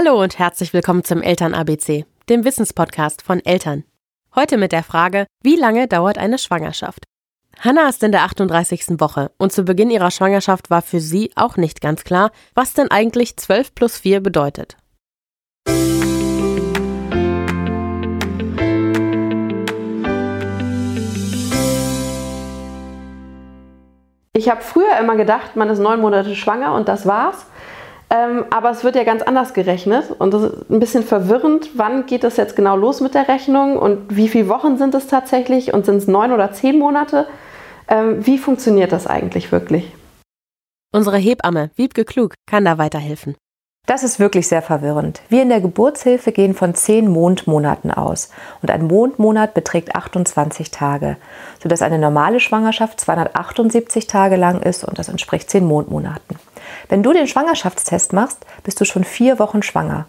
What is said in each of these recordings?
Hallo und herzlich willkommen zum Eltern ABC, dem Wissenspodcast von Eltern. Heute mit der Frage, wie lange dauert eine Schwangerschaft? Hannah ist in der 38. Woche und zu Beginn ihrer Schwangerschaft war für sie auch nicht ganz klar, was denn eigentlich 12 plus 4 bedeutet. Ich habe früher immer gedacht, man ist neun Monate schwanger und das war's. Ähm, aber es wird ja ganz anders gerechnet und das ist ein bisschen verwirrend. Wann geht das jetzt genau los mit der Rechnung und wie viele Wochen sind es tatsächlich und sind es neun oder zehn Monate? Ähm, wie funktioniert das eigentlich wirklich? Unsere Hebamme Wiebke Klug kann da weiterhelfen. Das ist wirklich sehr verwirrend. Wir in der Geburtshilfe gehen von zehn Mondmonaten aus und ein Mondmonat beträgt 28 Tage, sodass eine normale Schwangerschaft 278 Tage lang ist und das entspricht zehn Mondmonaten. Wenn du den Schwangerschaftstest machst, bist du schon vier Wochen schwanger.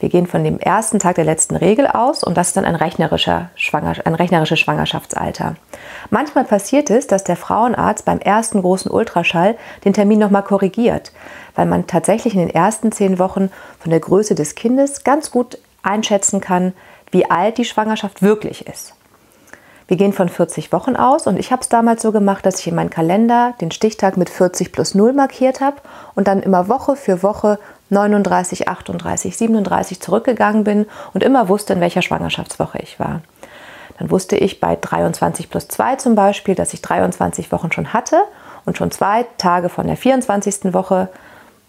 Wir gehen von dem ersten Tag der letzten Regel aus und das ist dann ein, rechnerischer Schwanger, ein rechnerisches Schwangerschaftsalter. Manchmal passiert es, dass der Frauenarzt beim ersten großen Ultraschall den Termin nochmal korrigiert, weil man tatsächlich in den ersten zehn Wochen von der Größe des Kindes ganz gut einschätzen kann, wie alt die Schwangerschaft wirklich ist. Wir gehen von 40 Wochen aus und ich habe es damals so gemacht, dass ich in meinen Kalender den Stichtag mit 40 plus 0 markiert habe und dann immer Woche für Woche 39, 38, 37 zurückgegangen bin und immer wusste, in welcher Schwangerschaftswoche ich war. Dann wusste ich bei 23 plus 2 zum Beispiel, dass ich 23 Wochen schon hatte und schon zwei Tage von der 24. Woche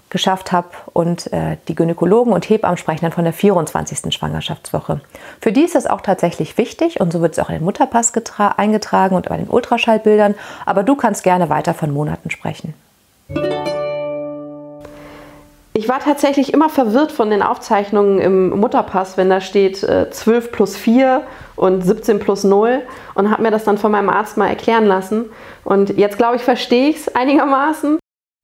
geschafft habe und äh, die Gynäkologen und Hebammen sprechen dann von der 24. Schwangerschaftswoche. Für die ist das auch tatsächlich wichtig und so wird es auch in den Mutterpass eingetragen und bei den Ultraschallbildern, aber du kannst gerne weiter von Monaten sprechen. Ich war tatsächlich immer verwirrt von den Aufzeichnungen im Mutterpass, wenn da steht äh, 12 plus 4 und 17 plus 0 und habe mir das dann von meinem Arzt mal erklären lassen. Und jetzt glaube ich, verstehe ich es einigermaßen.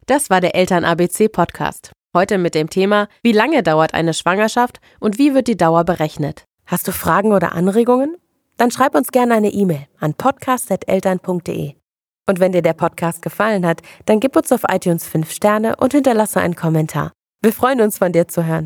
Das war der Eltern-ABC-Podcast. Heute mit dem Thema, wie lange dauert eine Schwangerschaft und wie wird die Dauer berechnet? Hast du Fragen oder Anregungen? Dann schreib uns gerne eine E-Mail an podcast.eltern.de. Und wenn dir der Podcast gefallen hat, dann gib uns auf iTunes 5 Sterne und hinterlasse einen Kommentar. Wir freuen uns, von dir zu hören.